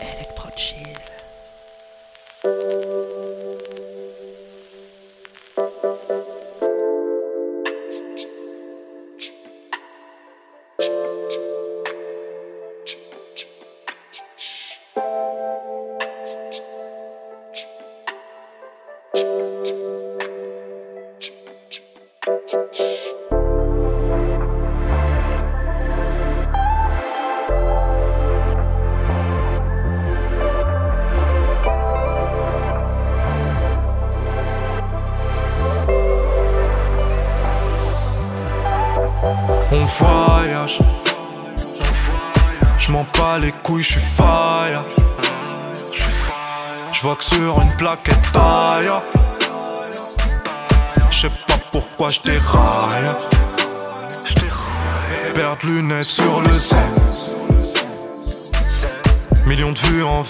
Electro chill.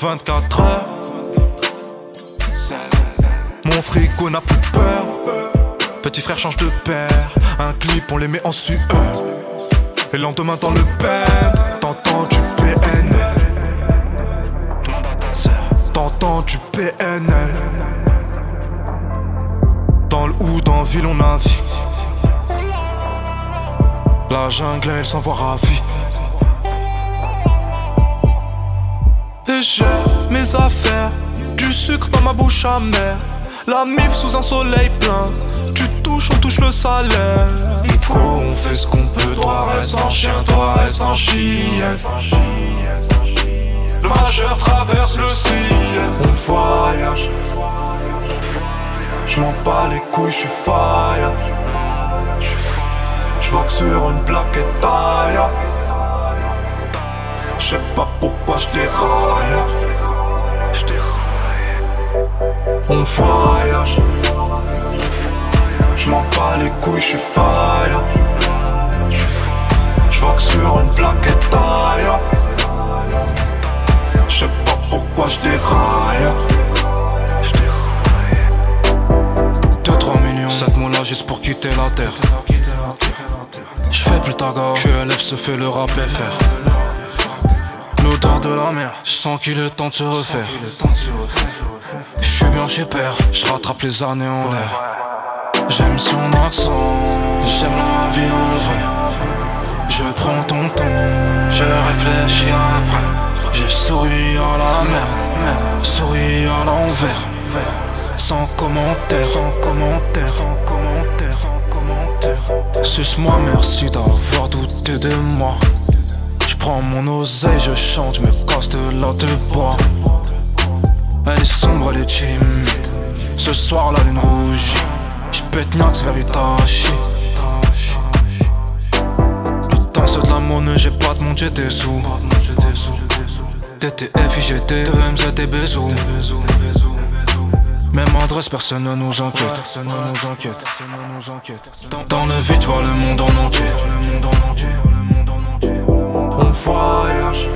24 heures. Mon frigo n'a plus peur. Petit frère change de père. Un clip, on les met en sueur. Et le lendemain dans le bed, t'entends du PNL. T'entends du PNL. Dans le hood, en ville, on navigue. La jungle, elle s'envoie ravie. J'ai mes affaires, du sucre dans ma bouche amère. La mif sous un soleil plein, tu touches, on touche le salaire. Ico, on fait ce qu'on peut, toi reste en chien, toi reste en chien. Le majeur traverse le ciel, on voyage. Je m'en bats les couilles, je suis fire. Je vois que sur une plaquette taille. Je sais pas pourquoi je déraille. On voyage. Je m'en bats les couilles, je suis fire. Je vois que sur une plaquette taille. Je sais pas pourquoi je déraille. 2-3 millions, 7 mots là juste pour quitter la terre. Je fais plus ta gare, QLF se fait le rap FR. De la mer, je sens qu'il est temps de se refaire. Je suis bien chez père, je rattrape les années en l'air. J'aime son accent, j'aime la vie en vrai. Je prends ton temps, je réfléchis après. J'ai souri à la merde, souri à l'envers. Sans commentaire, sans commentaire, sans commentaire, sans commentaire. Suce-moi, merci d'avoir douté de moi. Je prends mon oseille, je chante, je me casse de là de bois. Elle est sombre, elle est timide. Ce soir, la lune rouge. J'pète Nax vers Itachi. Putain, c'est de la monnaie, j'ai pas de j'ai des sous. TTF, IGT, EMZ, des bisous. Même adresse, personne ne nous enquête. Dans le vide, vois le monde en entier. On voyage.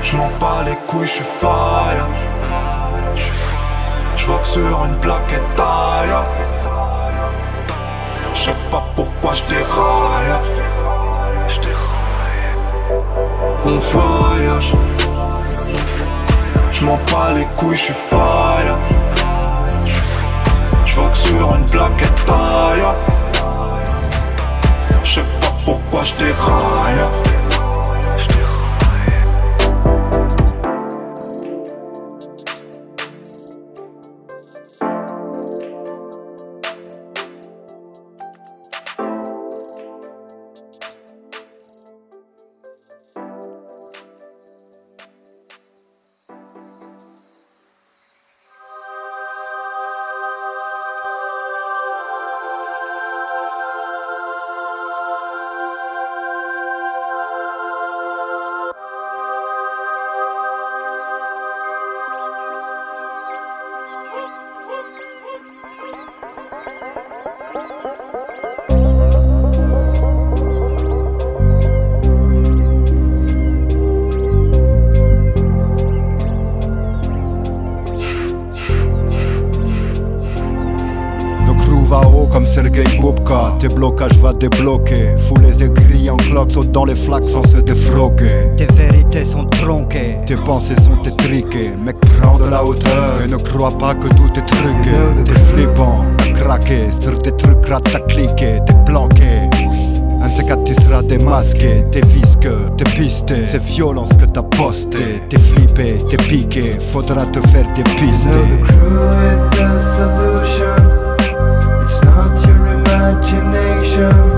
Je m'en bats les couilles, je suis fire. Je vois que sur une plaquette taille. Je sais pas pourquoi je déraille. On voyage. Je m'en bats les couilles, je suis fire. Je vois que sur une plaquette taille. Poste raia Tes blocages va débloquer. Fous les aigris en cloque, saute dans les flaques sans se défroquer. Tes vérités sont tronquées. Tes pensées sont étriquées. Mec, prends de la hauteur et ne crois pas que tout est truqué. T'es flippant, t'as craqué. Sur tes trucs, rate, t'as cliqué. T'es planqué. Un de tu seras démasqué, t'es visque, t'es pisté. C'est violence que t'as posté. T'es flippé, t'es piqué, faudra te faire dépister. ocean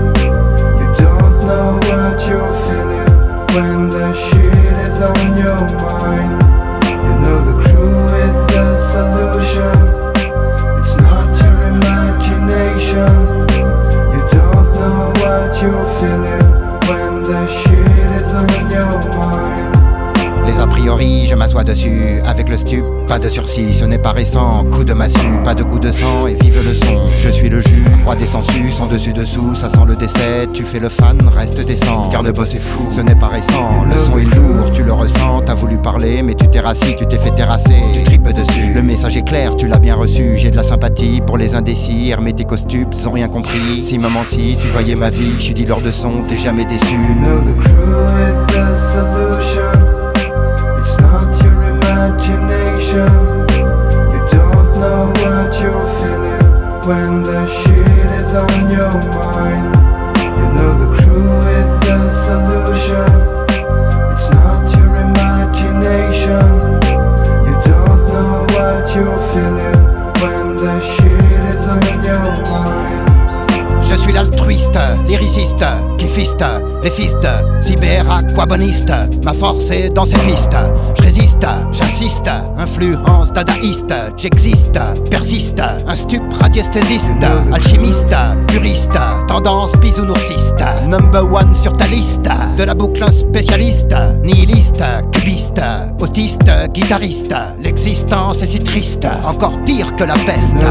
pas de sursis, ce n'est pas récent. Coup de massue, pas de goût de sang et vive le son. Je suis le jus, roi des sensus, en dessus dessous, ça sent le décès. Tu fais le fan, reste décent. Car le boss est fou, ce n'est pas récent. Le son est lourd, tu le ressens, t'as voulu parler, mais tu t'es rassis, tu t'es fait terrasser. Tu tripes dessus, le message est clair, tu l'as bien reçu. J'ai de la sympathie pour les indécis, hermétiques aux stupes, ils ont rien compris. Si maman, si tu voyais ma vie, je suis dealer de son, t'es jamais déçu. Je suis l'altruiste, lyriciste, kiffiste, défiste, cyber-aquaboniste. Ma force est dans ces pistes. Résiste, j'insiste, influence dadaïste. J'existe, persiste, un stup radiesthésiste, alchimiste, puriste, tendance bisounoursiste. Number one sur ta liste, de la boucle un spécialiste, nihiliste, cubiste, autiste, guitariste. L'existence est si triste, encore pire que la peste.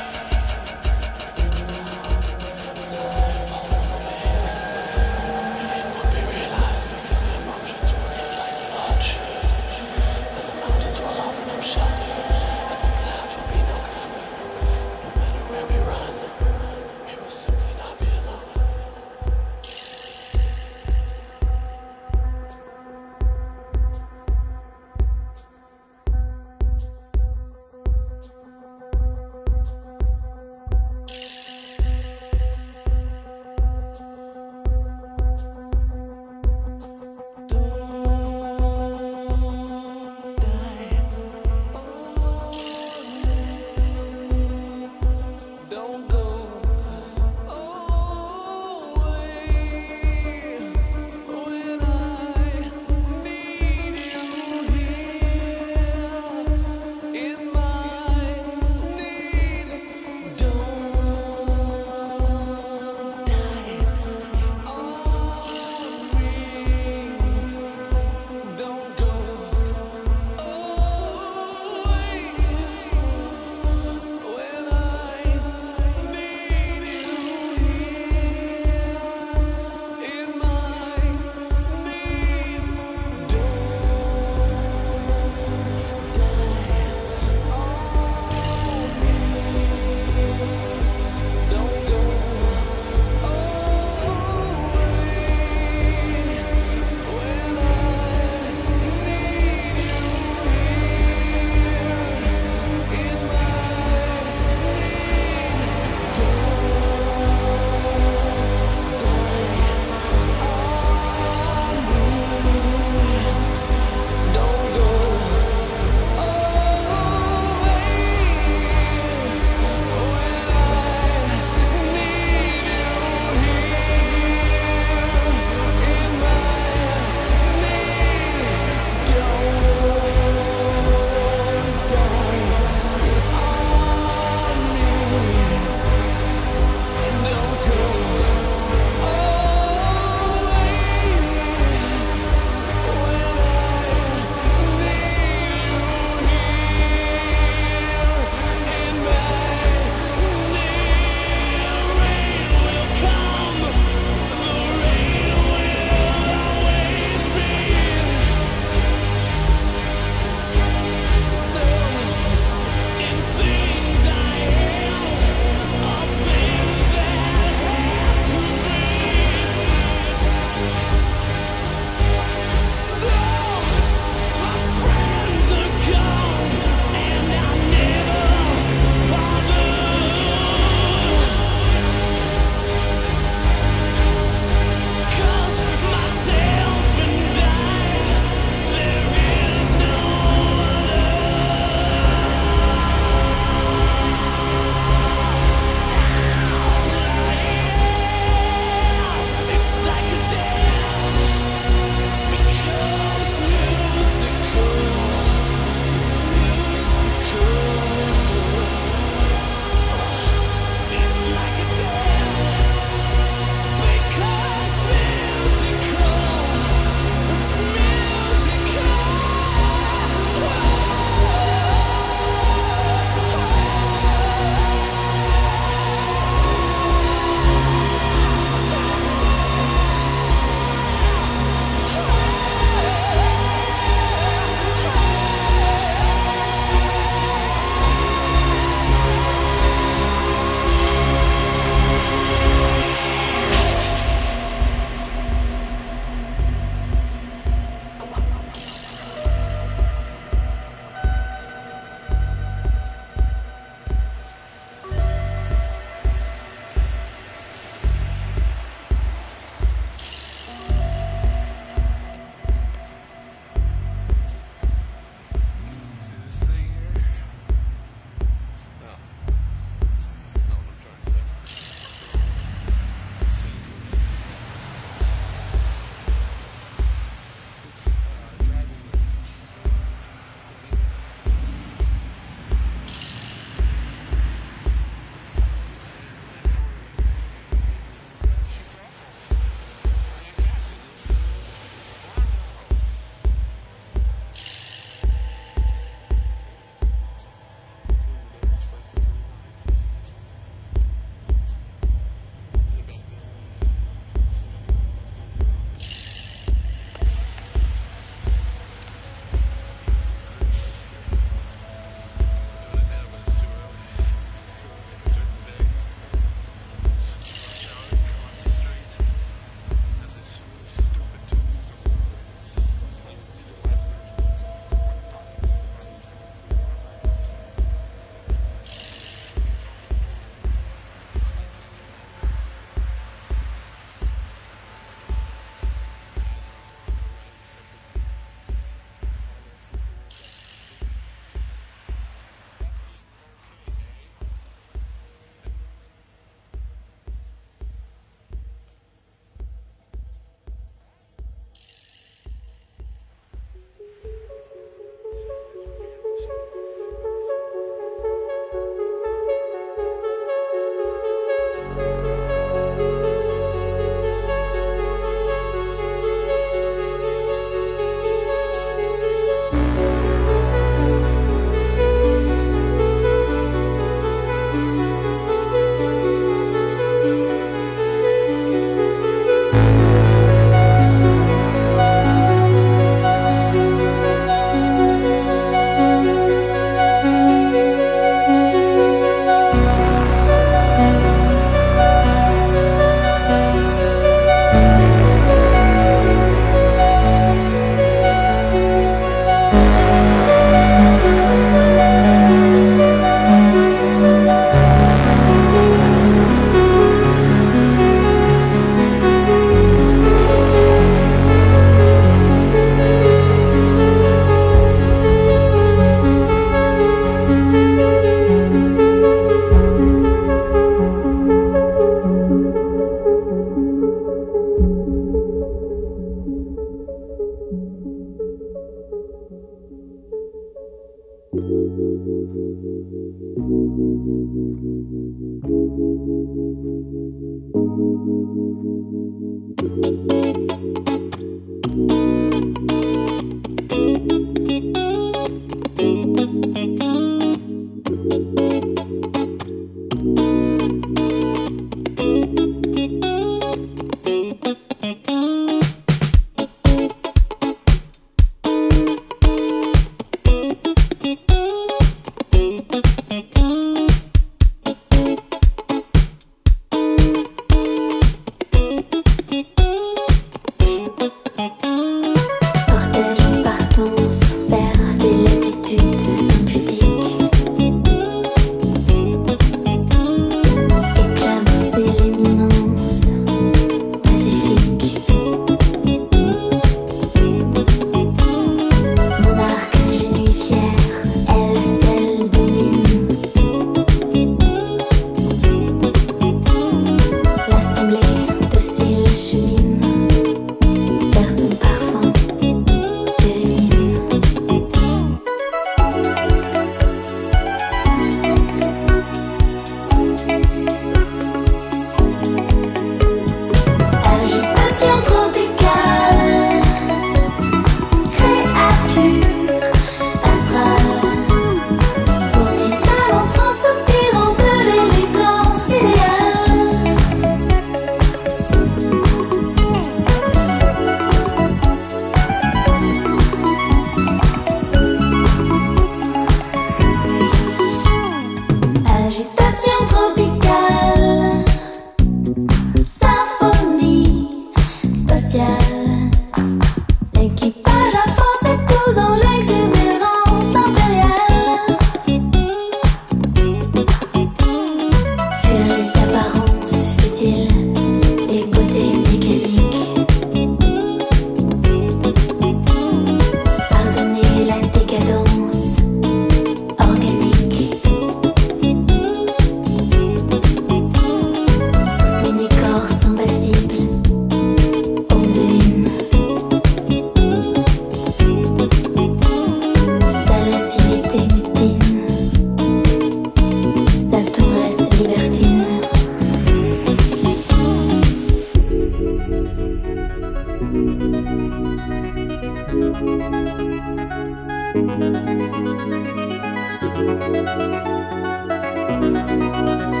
Música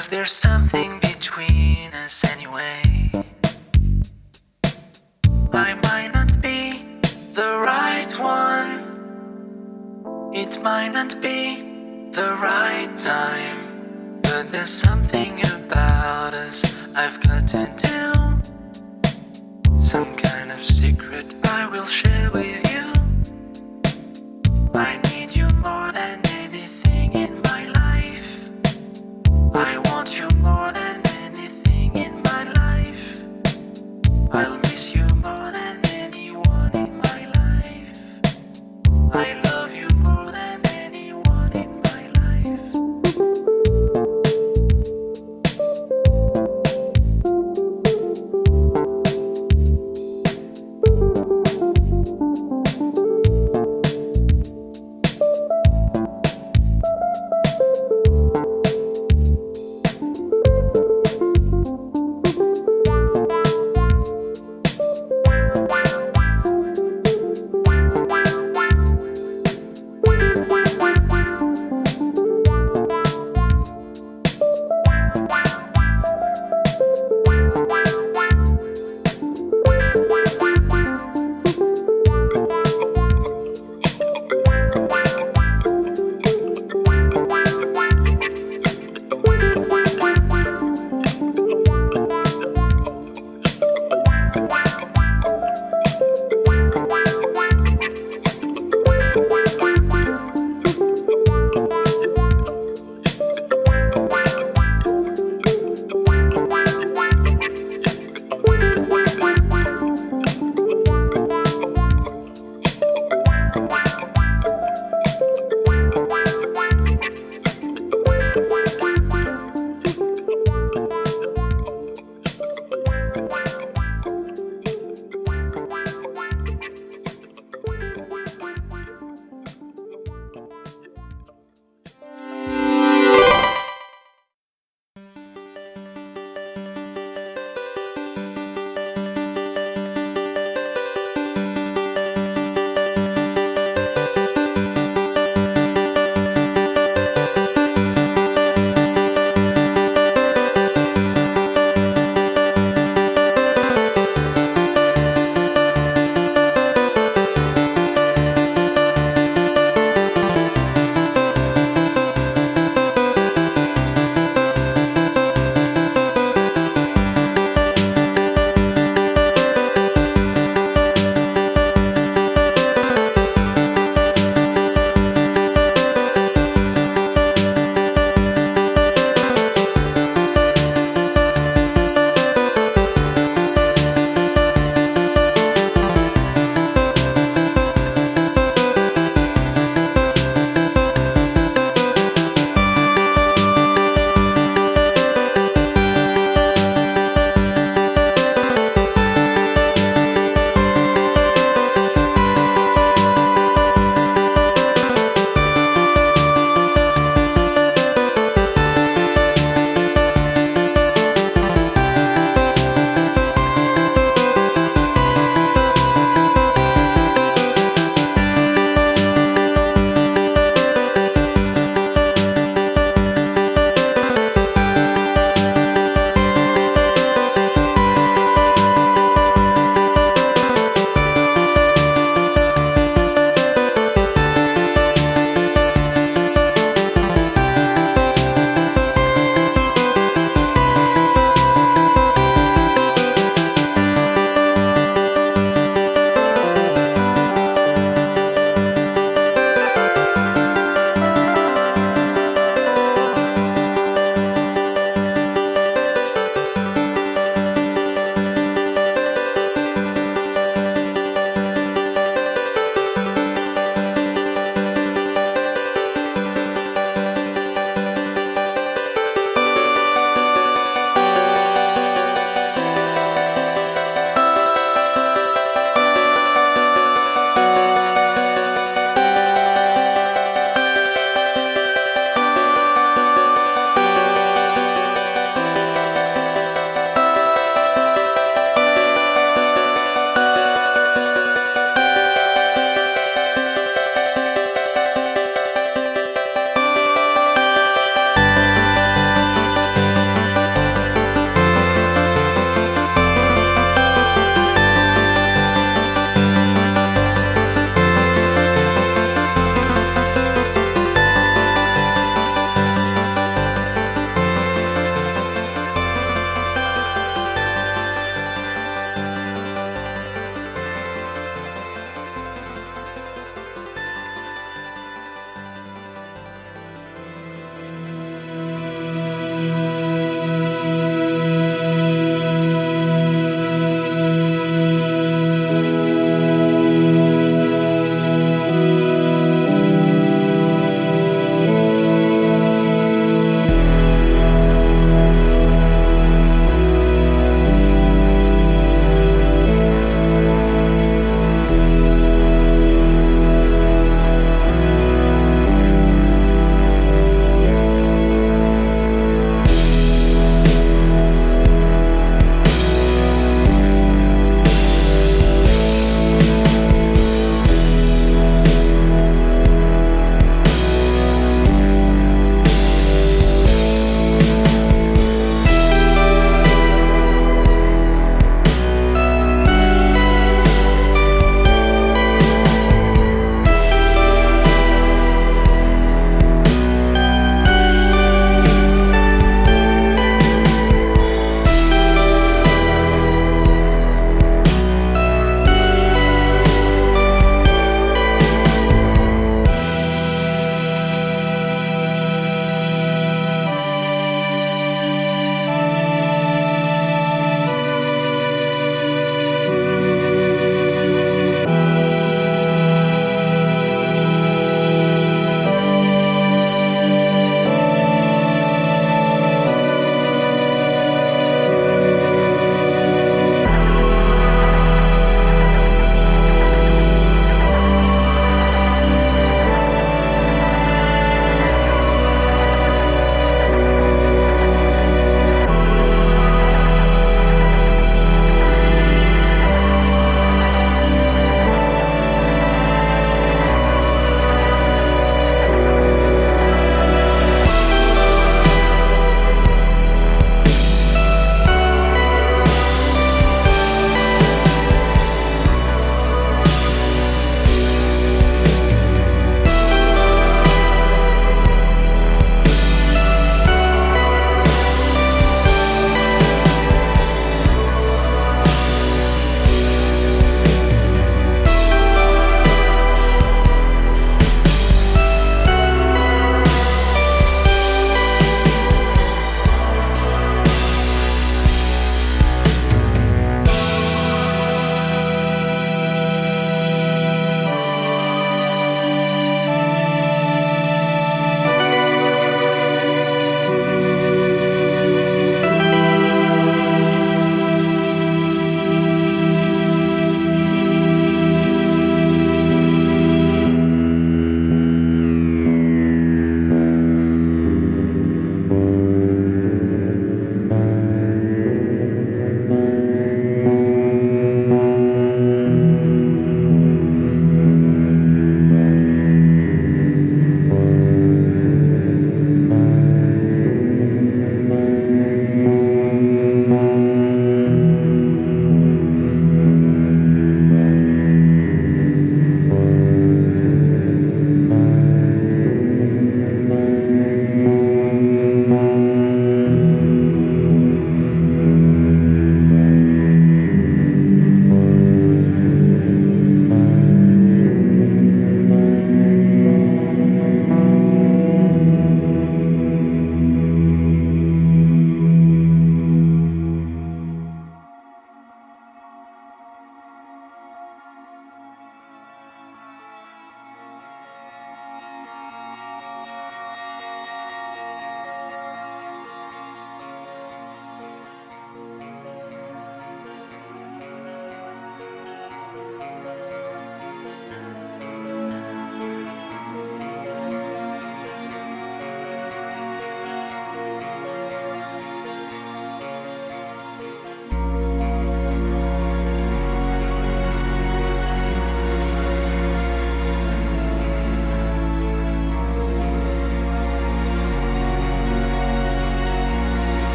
Cause there's something between us anyway. I might not be the right one. It might not be the right time. But there's something about us I've got to do. Some kind of secret I will share with you. I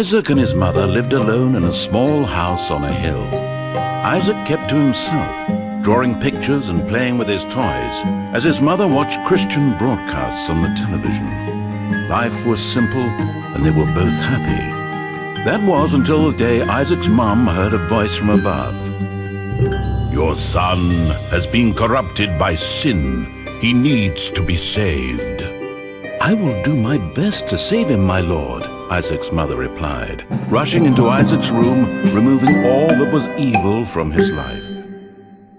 Isaac and his mother lived alone in a small house on a hill. Isaac kept to himself, drawing pictures and playing with his toys, as his mother watched Christian broadcasts on the television. Life was simple, and they were both happy. That was until the day Isaac's mum heard a voice from above. Your son has been corrupted by sin. He needs to be saved. I will do my best to save him, my lord, Isaac's mother replied, rushing into Isaac's room, removing all that was evil from his life.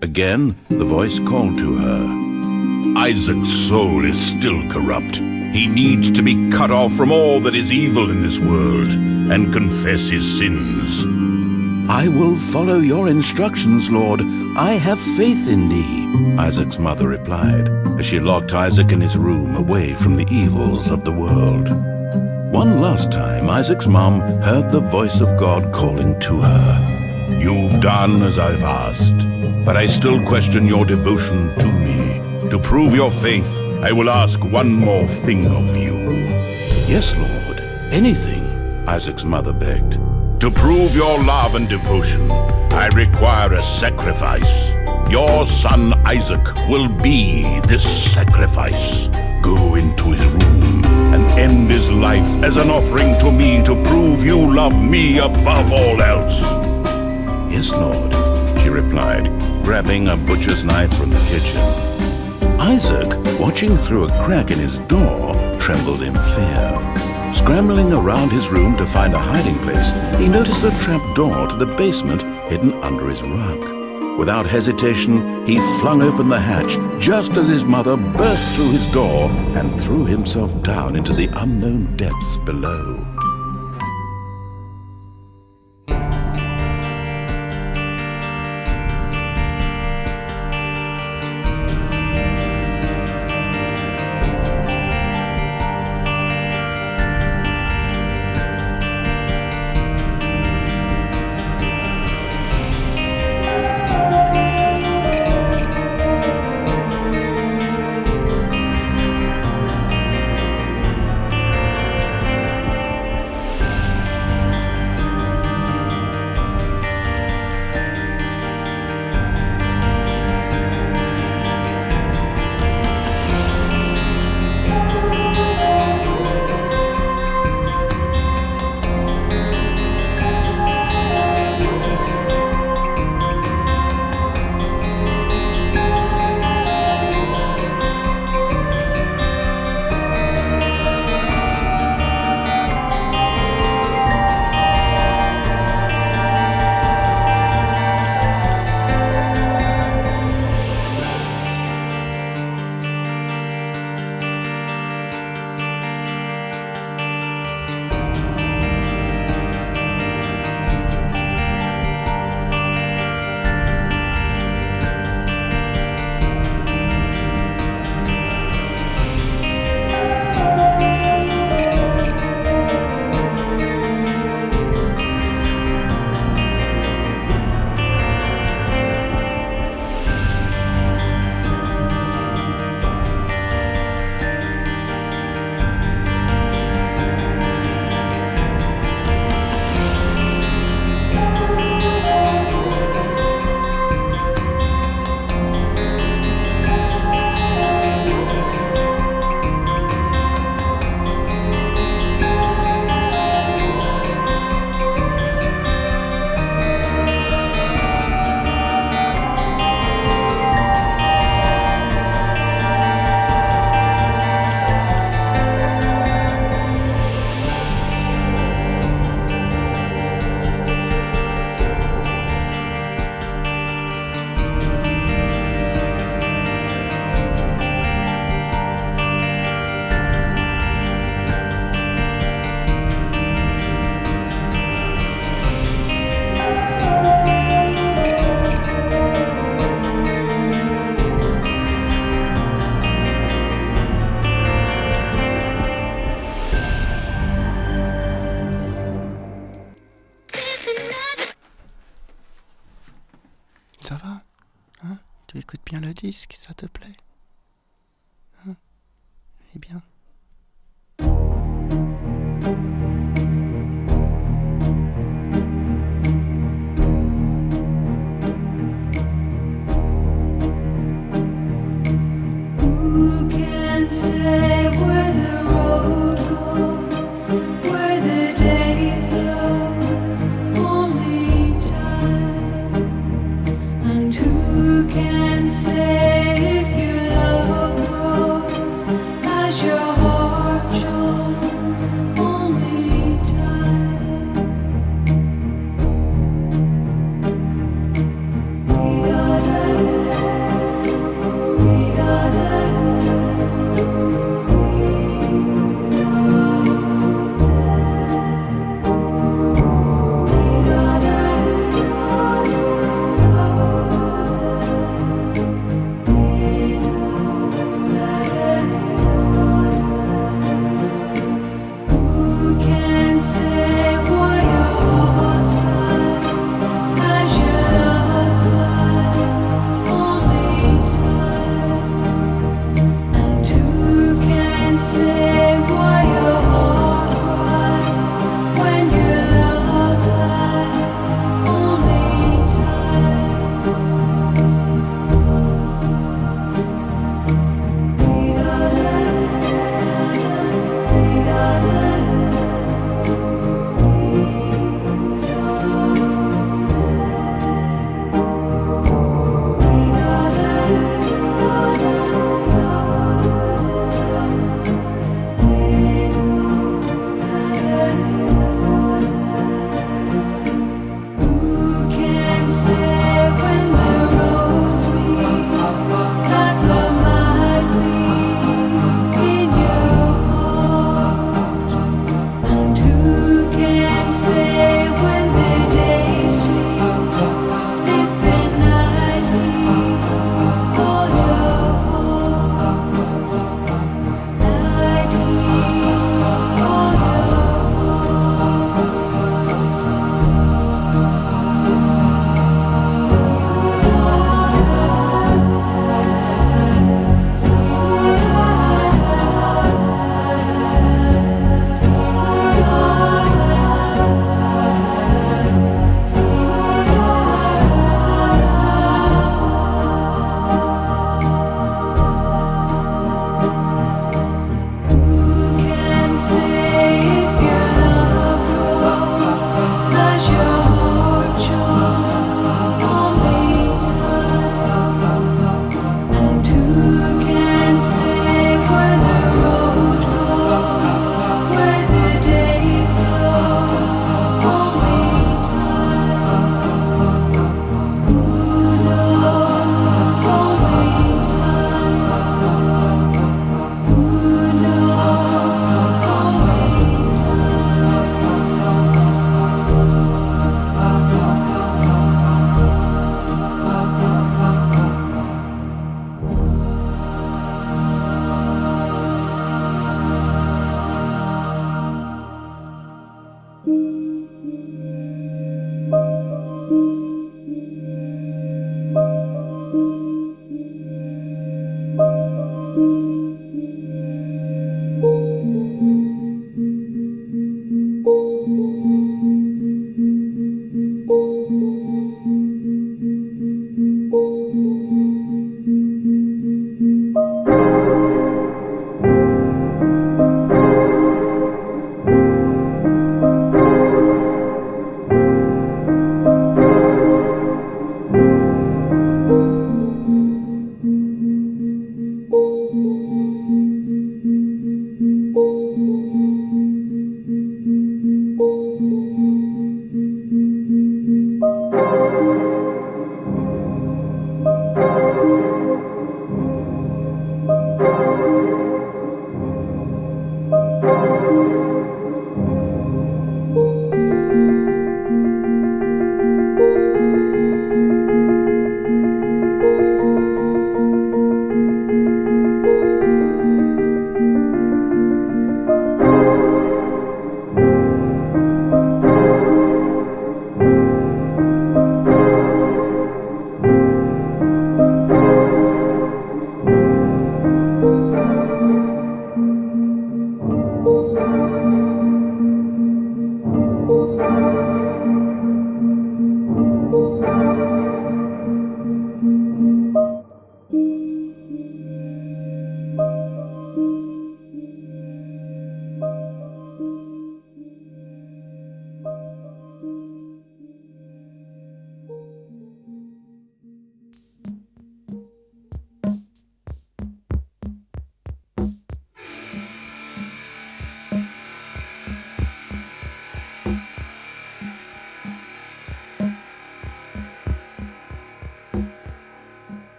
Again, the voice called to her. Isaac's soul is still corrupt. He needs to be cut off from all that is evil in this world and confess his sins. I will follow your instructions, Lord. I have faith in thee, Isaac's mother replied, as she locked Isaac in his room away from the evils of the world. One last time, Isaac's mom heard the voice of God calling to her. You've done as I've asked, but I still question your devotion to me. To prove your faith, I will ask one more thing of you. Yes, Lord, anything, Isaac's mother begged. To prove your love and devotion, I require a sacrifice. Your son Isaac will be this sacrifice. Go into his room and end his life as an offering to me to prove you love me above all else. Yes, Lord, she replied, grabbing a butcher's knife from the kitchen. Isaac, watching through a crack in his door, trembled in fear. Scrambling around his room to find a hiding place, he noticed a trap door to the basement hidden under his rug. Without hesitation, he flung open the hatch just as his mother burst through his door and threw himself down into the unknown depths below.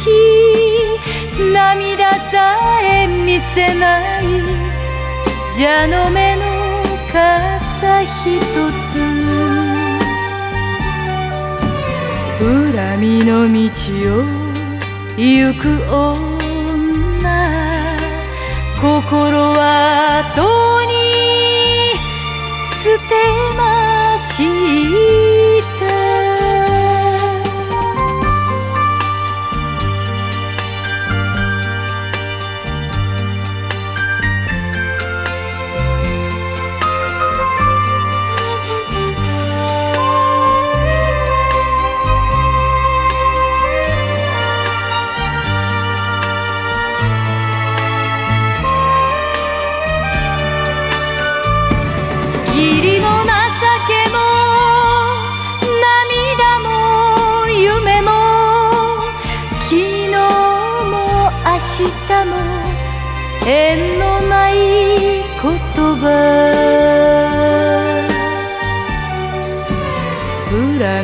し涙さえ見せない。蛇の目の傘ひとつ。恨みの道を行く女。心はとに捨てましい。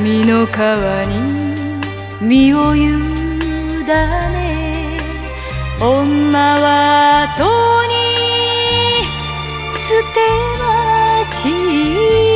海の川に身を委ね女はとに捨てましい